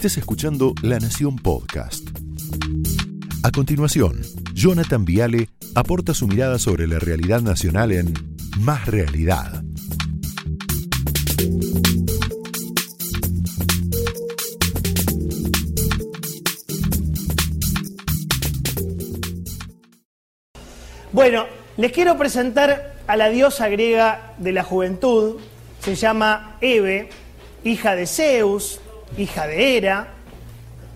estés escuchando La Nación Podcast. A continuación, Jonathan Viale aporta su mirada sobre la realidad nacional en Más Realidad. Bueno, les quiero presentar a la diosa griega de la juventud. Se llama Eve, hija de Zeus, hija de Hera.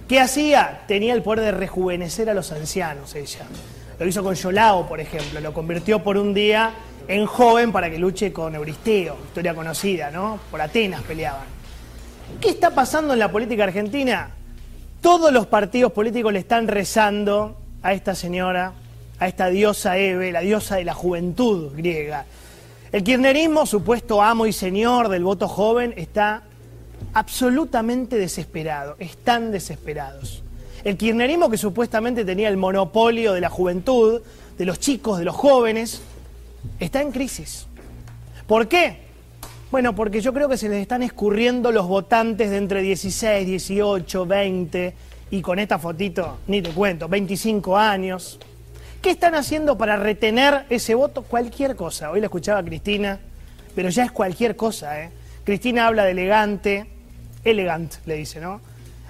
¿Qué hacía? Tenía el poder de rejuvenecer a los ancianos ella. Lo hizo con Yolao, por ejemplo. Lo convirtió por un día en joven para que luche con Euristeo, historia conocida, ¿no? Por Atenas peleaban. ¿Qué está pasando en la política argentina? Todos los partidos políticos le están rezando a esta señora, a esta diosa Eve, la diosa de la juventud griega. El kirchnerismo, supuesto amo y señor del voto joven, está absolutamente desesperado, están desesperados. El kirchnerismo que supuestamente tenía el monopolio de la juventud, de los chicos, de los jóvenes, está en crisis. ¿Por qué? Bueno, porque yo creo que se les están escurriendo los votantes de entre 16, 18, 20 y con esta fotito, ni te cuento, 25 años. ¿Qué están haciendo para retener ese voto? Cualquier cosa. Hoy la escuchaba Cristina, pero ya es cualquier cosa. ¿eh? Cristina habla de elegante, elegant le dice, ¿no?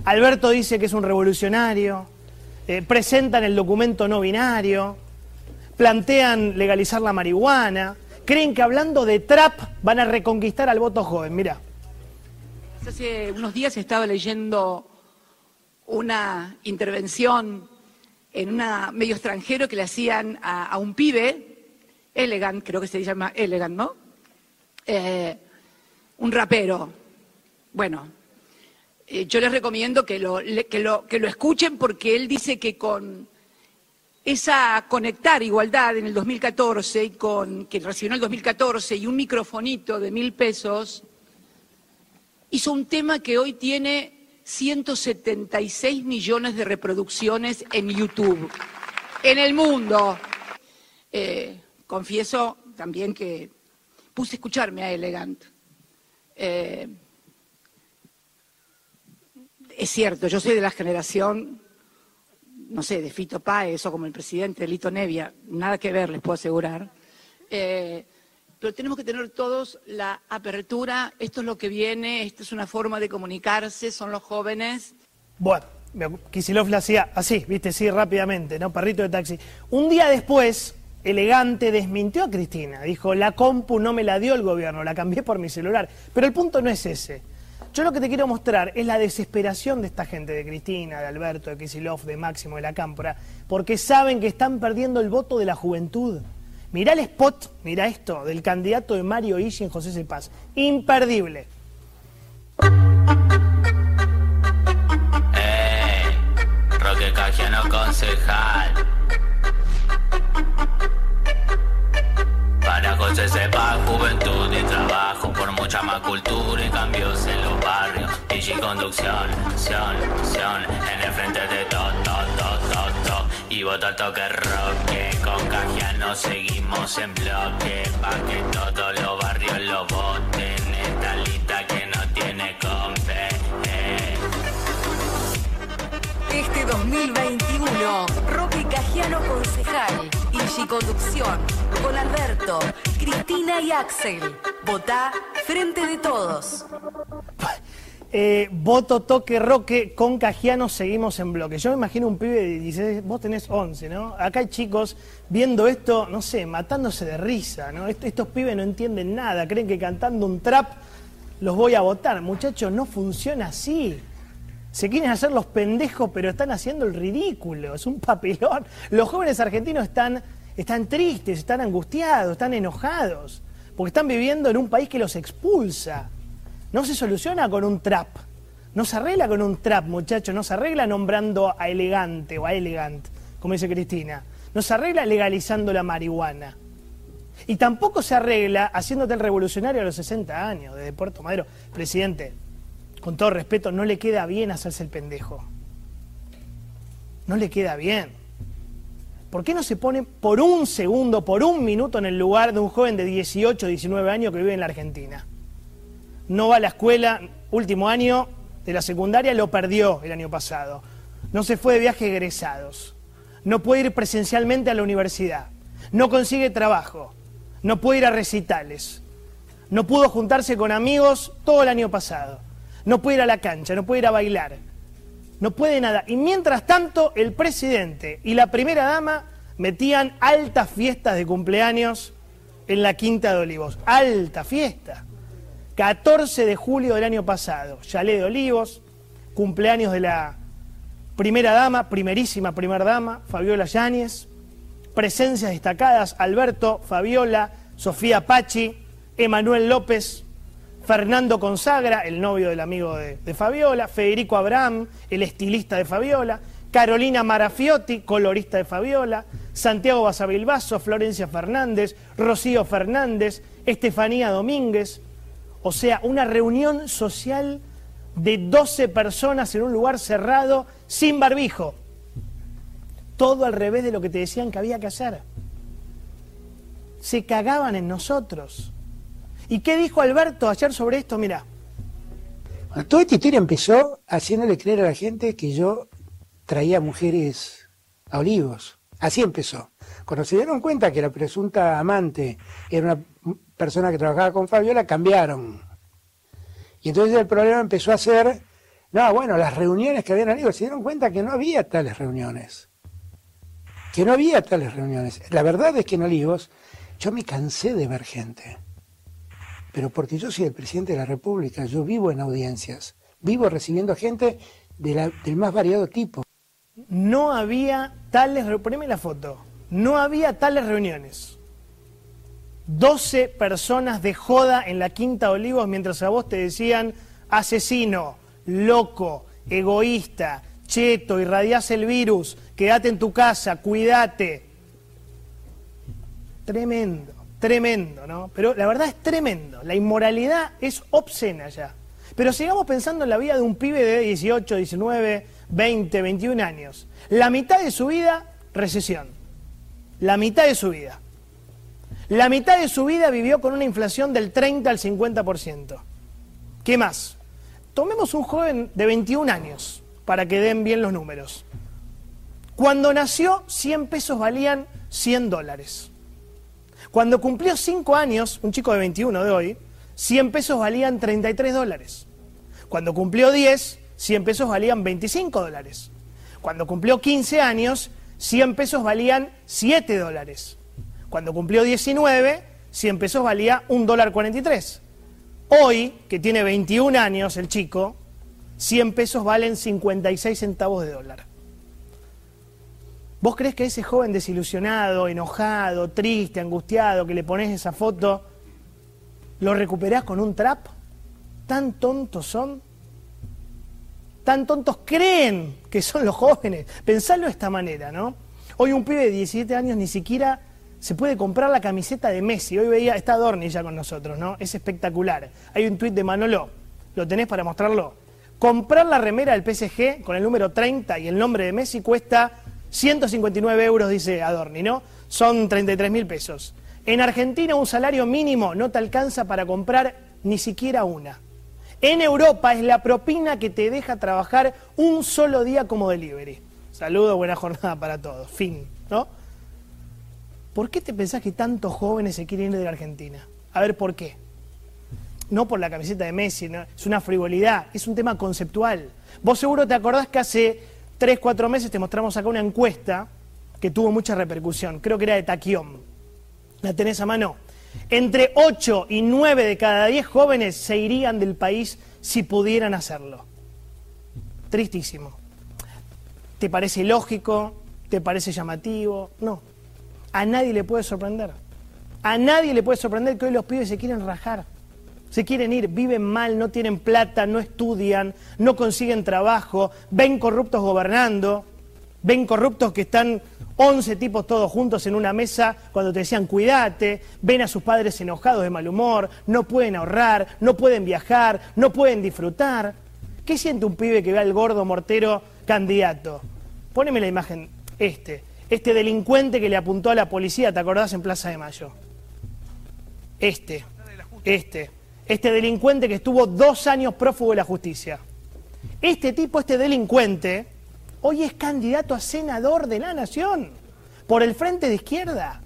Alberto dice que es un revolucionario, eh, presentan el documento no binario, plantean legalizar la marihuana, creen que hablando de trap van a reconquistar al voto joven. Mira. Hace unos días estaba leyendo una intervención en un medio extranjero que le hacían a, un pibe, Elegant, creo que se llama Elegant, ¿no? Eh, un rapero. Bueno, eh, yo les recomiendo que lo, que, lo, que lo escuchen porque él dice que con esa conectar igualdad en el 2014 y con que recibió en el 2014 y un microfonito de mil pesos, hizo un tema que hoy tiene 176 millones de reproducciones en YouTube, en el mundo. Eh, confieso también que puse a escucharme a Elegant. Eh, es cierto, yo soy de la generación, no sé, de Fito Páez o como el presidente Lito Nevia, nada que ver, les puedo asegurar. Eh, pero tenemos que tener todos la apertura, esto es lo que viene, esta es una forma de comunicarse, son los jóvenes. Bueno, Kisilov la hacía así, viste, sí, rápidamente, ¿no? Perrito de taxi. Un día después, elegante, desmintió a Cristina. Dijo, la compu no me la dio el gobierno, la cambié por mi celular. Pero el punto no es ese. Yo lo que te quiero mostrar es la desesperación de esta gente, de Cristina, de Alberto, de Kisilov, de Máximo, de la Cámpora, porque saben que están perdiendo el voto de la juventud. Mirá el spot, mirá esto, del candidato de Mario Ishi en José Cepaz. Imperdible. Eh, Roque Cajiano concejal. Para José Cepaz, juventud y trabajo por mucha más cultura y cambios en los barrios. Y conducción, acción, acción, en el frente de todo, todo, todo, todo. Y vota toque roque, con Cajiano seguimos en bloque. Pa' que todos los barrios lo voten. Esta lista que no tiene compe. Este 2021, Roque Cajiano concejal, y Conducción, con Alberto, Cristina y Axel. Votá Frente de Todos. Eh, voto, toque, roque, con Cajiano seguimos en bloque. Yo me imagino un pibe de 16, vos tenés 11, ¿no? Acá hay chicos viendo esto, no sé, matándose de risa, ¿no? estos pibes no entienden nada, creen que cantando un trap los voy a votar. Muchachos, no funciona así. Se quieren hacer los pendejos, pero están haciendo el ridículo. Es un papelón. Los jóvenes argentinos están, están tristes, están angustiados, están enojados, porque están viviendo en un país que los expulsa. No se soluciona con un trap. No se arregla con un trap, muchachos. No se arregla nombrando a elegante o a elegant, como dice Cristina. No se arregla legalizando la marihuana. Y tampoco se arregla haciéndote el revolucionario a los 60 años, desde Puerto Madero. Presidente, con todo respeto, no le queda bien hacerse el pendejo. No le queda bien. ¿Por qué no se pone por un segundo, por un minuto en el lugar de un joven de 18, 19 años que vive en la Argentina? No va a la escuela, último año, de la secundaria lo perdió el año pasado. No se fue de viaje egresados. No puede ir presencialmente a la universidad. No consigue trabajo. No puede ir a recitales. No pudo juntarse con amigos todo el año pasado. No puede ir a la cancha, no puede ir a bailar. No puede nada. Y mientras tanto, el presidente y la primera dama metían altas fiestas de cumpleaños en la Quinta de Olivos. Alta fiesta. 14 de julio del año pasado, Chalet de Olivos, cumpleaños de la primera dama, primerísima primera dama, Fabiola Yáñez, presencias destacadas, Alberto, Fabiola, Sofía Pachi, Emanuel López, Fernando Consagra, el novio del amigo de, Fabiola, Federico Abraham, el estilista de Fabiola, Carolina Marafiotti, colorista de Fabiola, Santiago Basavilbaso, Florencia Fernández, Rocío Fernández, Estefanía Domínguez, o sea, una reunión social de 12 personas en un lugar cerrado, sin barbijo. Todo al revés de lo que te decían que había que hacer. Se cagaban en nosotros. ¿Y qué dijo Alberto ayer sobre esto? Mira. Bueno, toda esta historia empezó haciéndole creer a la gente que yo traía mujeres a Olivos. Así empezó. Cuando se dieron cuenta que la presunta amante era una persona que trabajaba con Fabiola, cambiaron. Y entonces el problema empezó a ser, no, bueno, las reuniones que habían Olivos, se dieron cuenta que no había tales reuniones. Que no había tales reuniones. La verdad es que en Olivos yo me cansé de ver gente. Pero porque yo soy el presidente de la República, yo vivo en audiencias, vivo recibiendo gente de la, del más variado tipo. No había tales, poneme la foto, no había tales reuniones. 12 personas de joda en la Quinta Olivos mientras a vos te decían asesino, loco, egoísta, cheto, irradiás el virus, quédate en tu casa, cuídate. Tremendo, tremendo, ¿no? Pero la verdad es tremendo. La inmoralidad es obscena ya. Pero sigamos pensando en la vida de un pibe de 18, 19, 20, 21 años. La mitad de su vida, recesión. La mitad de su vida. La mitad de su vida vivió con una inflación del 30 al 50%. ¿Qué más? Tomemos un joven de 21 años, para que den bien los números. Cuando nació, 100 pesos valían 100 dólares. Cuando cumplió 5 años, un chico de 21 de hoy, 100 pesos valían 33 dólares. Cuando cumplió 10, 100 pesos valían 25 dólares. Cuando cumplió 15 años, 100 pesos valían 7 dólares. Cuando cumplió 19, 100 pesos valía 1 dólar 43. Hoy, que tiene 21 años el chico, 100 pesos valen 56 centavos de dólar. ¿Vos crees que ese joven desilusionado, enojado, triste, angustiado, que le pones esa foto, lo recuperás con un trap? ¿Tan tontos son? ¿Tan tontos creen que son los jóvenes? Pensarlo de esta manera, ¿no? Hoy un pibe de 17 años ni siquiera se puede comprar la camiseta de Messi. Hoy veía, está Dorni ya con nosotros, ¿no? Es espectacular. Hay un tuit de Manolo, ¿lo tenés para mostrarlo? Comprar la remera del PSG con el número 30 y el nombre de Messi cuesta 159 euros, dice Adorni, ¿no? Son 33 mil pesos. En Argentina un salario mínimo no te alcanza para comprar ni siquiera una. En Europa es la propina que te deja trabajar un solo día como delivery. Saludos, buena jornada para todos. Fin, ¿no? ¿Por qué te pensás que tantos jóvenes se quieren ir de la Argentina? A ver, ¿por qué? No por la camiseta de Messi, es una frivolidad, es un tema conceptual. Vos seguro te acordás que hace 3, 4 meses te mostramos acá una encuesta que tuvo mucha repercusión, creo que era de Taquión. ¿La tenés a mano? Entre 8 y 9 de cada 10 jóvenes se irían del país si pudieran hacerlo. Tristísimo. ¿Te parece lógico? ¿Te parece llamativo? No, a nadie le puede sorprender. A nadie le puede sorprender que hoy los pibes se quieren rajar. Se quieren ir, viven mal, no tienen plata, no estudian, no consiguen trabajo, ven corruptos gobernando, ven corruptos que están 11 tipos todos juntos en una mesa cuando te decían cuídate, ven a sus padres enojados de mal humor, no pueden ahorrar, no pueden viajar, no pueden disfrutar. ¿Qué siente un pibe que ve al gordo mortero candidato? Póneme la imagen, este este delincuente que le apuntó a la policía, ¿te acordás? En Plaza de Mayo. Este, este, este delincuente que estuvo dos años prófugo de la justicia. Este tipo, este delincuente, hoy es candidato a senador de la nación por el frente de izquierda.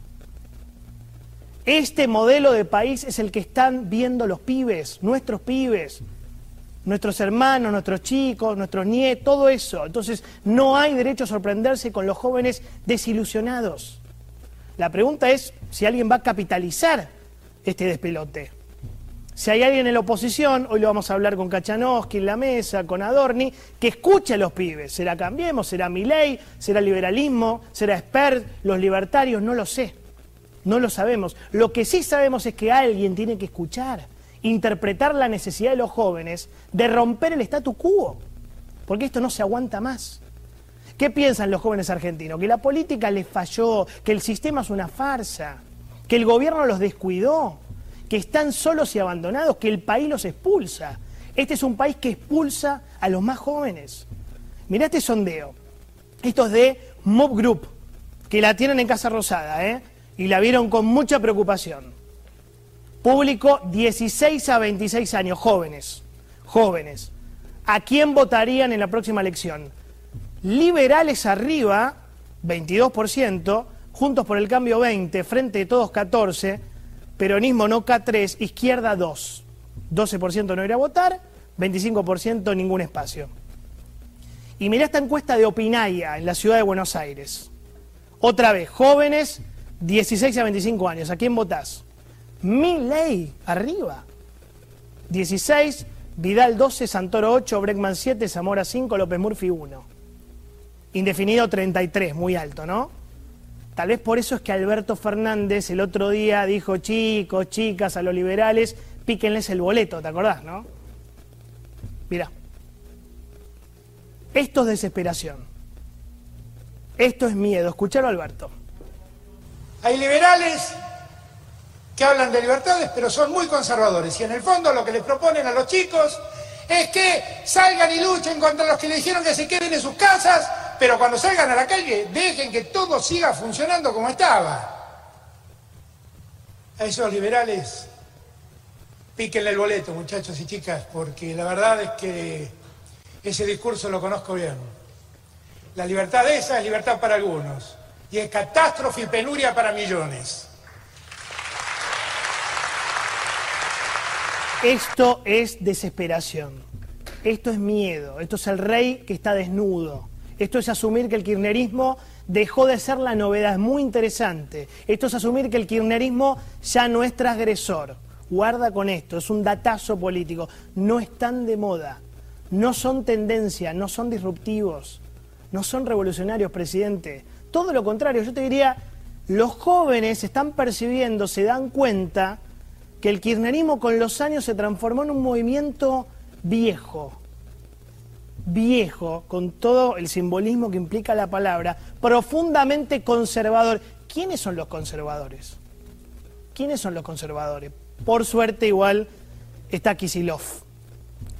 Este modelo de país es el que están viendo los pibes, nuestros pibes, nuestros hermanos, nuestros chicos, nuestros nietos, todo eso. Entonces, no hay derecho a sorprenderse con los jóvenes desilusionados. La pregunta es si alguien va a capitalizar este despelote. Si hay alguien en la oposición, hoy lo vamos a hablar con Kachanowski en la mesa, con Adorni, que escuche a los pibes. ¿Será Cambiemos? ¿Será Milei? ¿Será liberalismo? ¿Será Expert? ¿Los libertarios? No lo sé. No lo sabemos. Lo que sí sabemos es que alguien tiene que escuchar, interpretar la necesidad de los jóvenes de romper el statu quo. Porque esto no se aguanta más. ¿Qué piensan los jóvenes argentinos? Que la política les falló, que el sistema es una farsa, que el gobierno los descuidó, que están solos y abandonados, que el país los expulsa. Este es un país que expulsa a los más jóvenes. Mirá este sondeo. Esto es de Mob Group, que la tienen en Casa Rosada, ¿eh? Y la vieron con mucha preocupación. Público 16 a 26 años, jóvenes, jóvenes. ¿A quién votarían en la próxima elección? Liberales arriba, 22%, Juntos por el Cambio 20, Frente de Todos 14, Peronismo no K3, Izquierda 2. 12% no ir a votar, 25% ningún espacio. Y mirá esta encuesta de Opinaya en la ciudad de Buenos Aires. Otra vez, jóvenes 16 a 25 años, ¿a quién votás? Mi ley, arriba. 16, Vidal 12, Santoro 8, Breckman 7, Zamora 5, López Murphy 1 indefinido 33, muy alto, ¿no? Tal vez por eso es que Alberto Fernández el otro día dijo, chicos, chicas, a los liberales, píquenles el boleto, ¿te acordás, no? Mira, esto es desesperación. Esto es miedo. Escuchalo, Alberto. Hay liberales que hablan de libertades, pero son muy conservadores. Y en el fondo lo que les proponen a los chicos es que salgan y luchen contra los que le dijeron que se queden en sus casas pero cuando salgan a la calle, dejen que todo siga funcionando como estaba. A esos liberales, píquenle el boleto, muchachos y chicas, porque la verdad es que ese discurso lo conozco bien. La libertad esa es libertad para algunos y es catástrofe y penuria para millones. Esto es desesperación, esto es miedo, esto es el rey que está desnudo. Esto es asumir que el kirchnerismo dejó de ser la novedad, es muy interesante. Esto es asumir que el kirchnerismo ya no es transgresor. Guarda con esto, es un datazo político. No están de moda, no son tendencia, no son disruptivos, no son revolucionarios, presidente. Todo lo contrario, yo te diría, los jóvenes están percibiendo, se dan cuenta que el kirchnerismo con los años se transformó en un movimiento viejo, viejo, con todo el simbolismo que implica la palabra, profundamente conservador. ¿Quiénes son los conservadores? ¿Quiénes son los conservadores? Por suerte igual está Kisilov.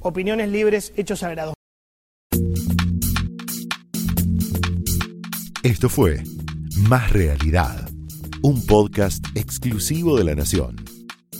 Opiniones libres, hechos sagrados. Esto fue Más Realidad, un podcast exclusivo de La Nación.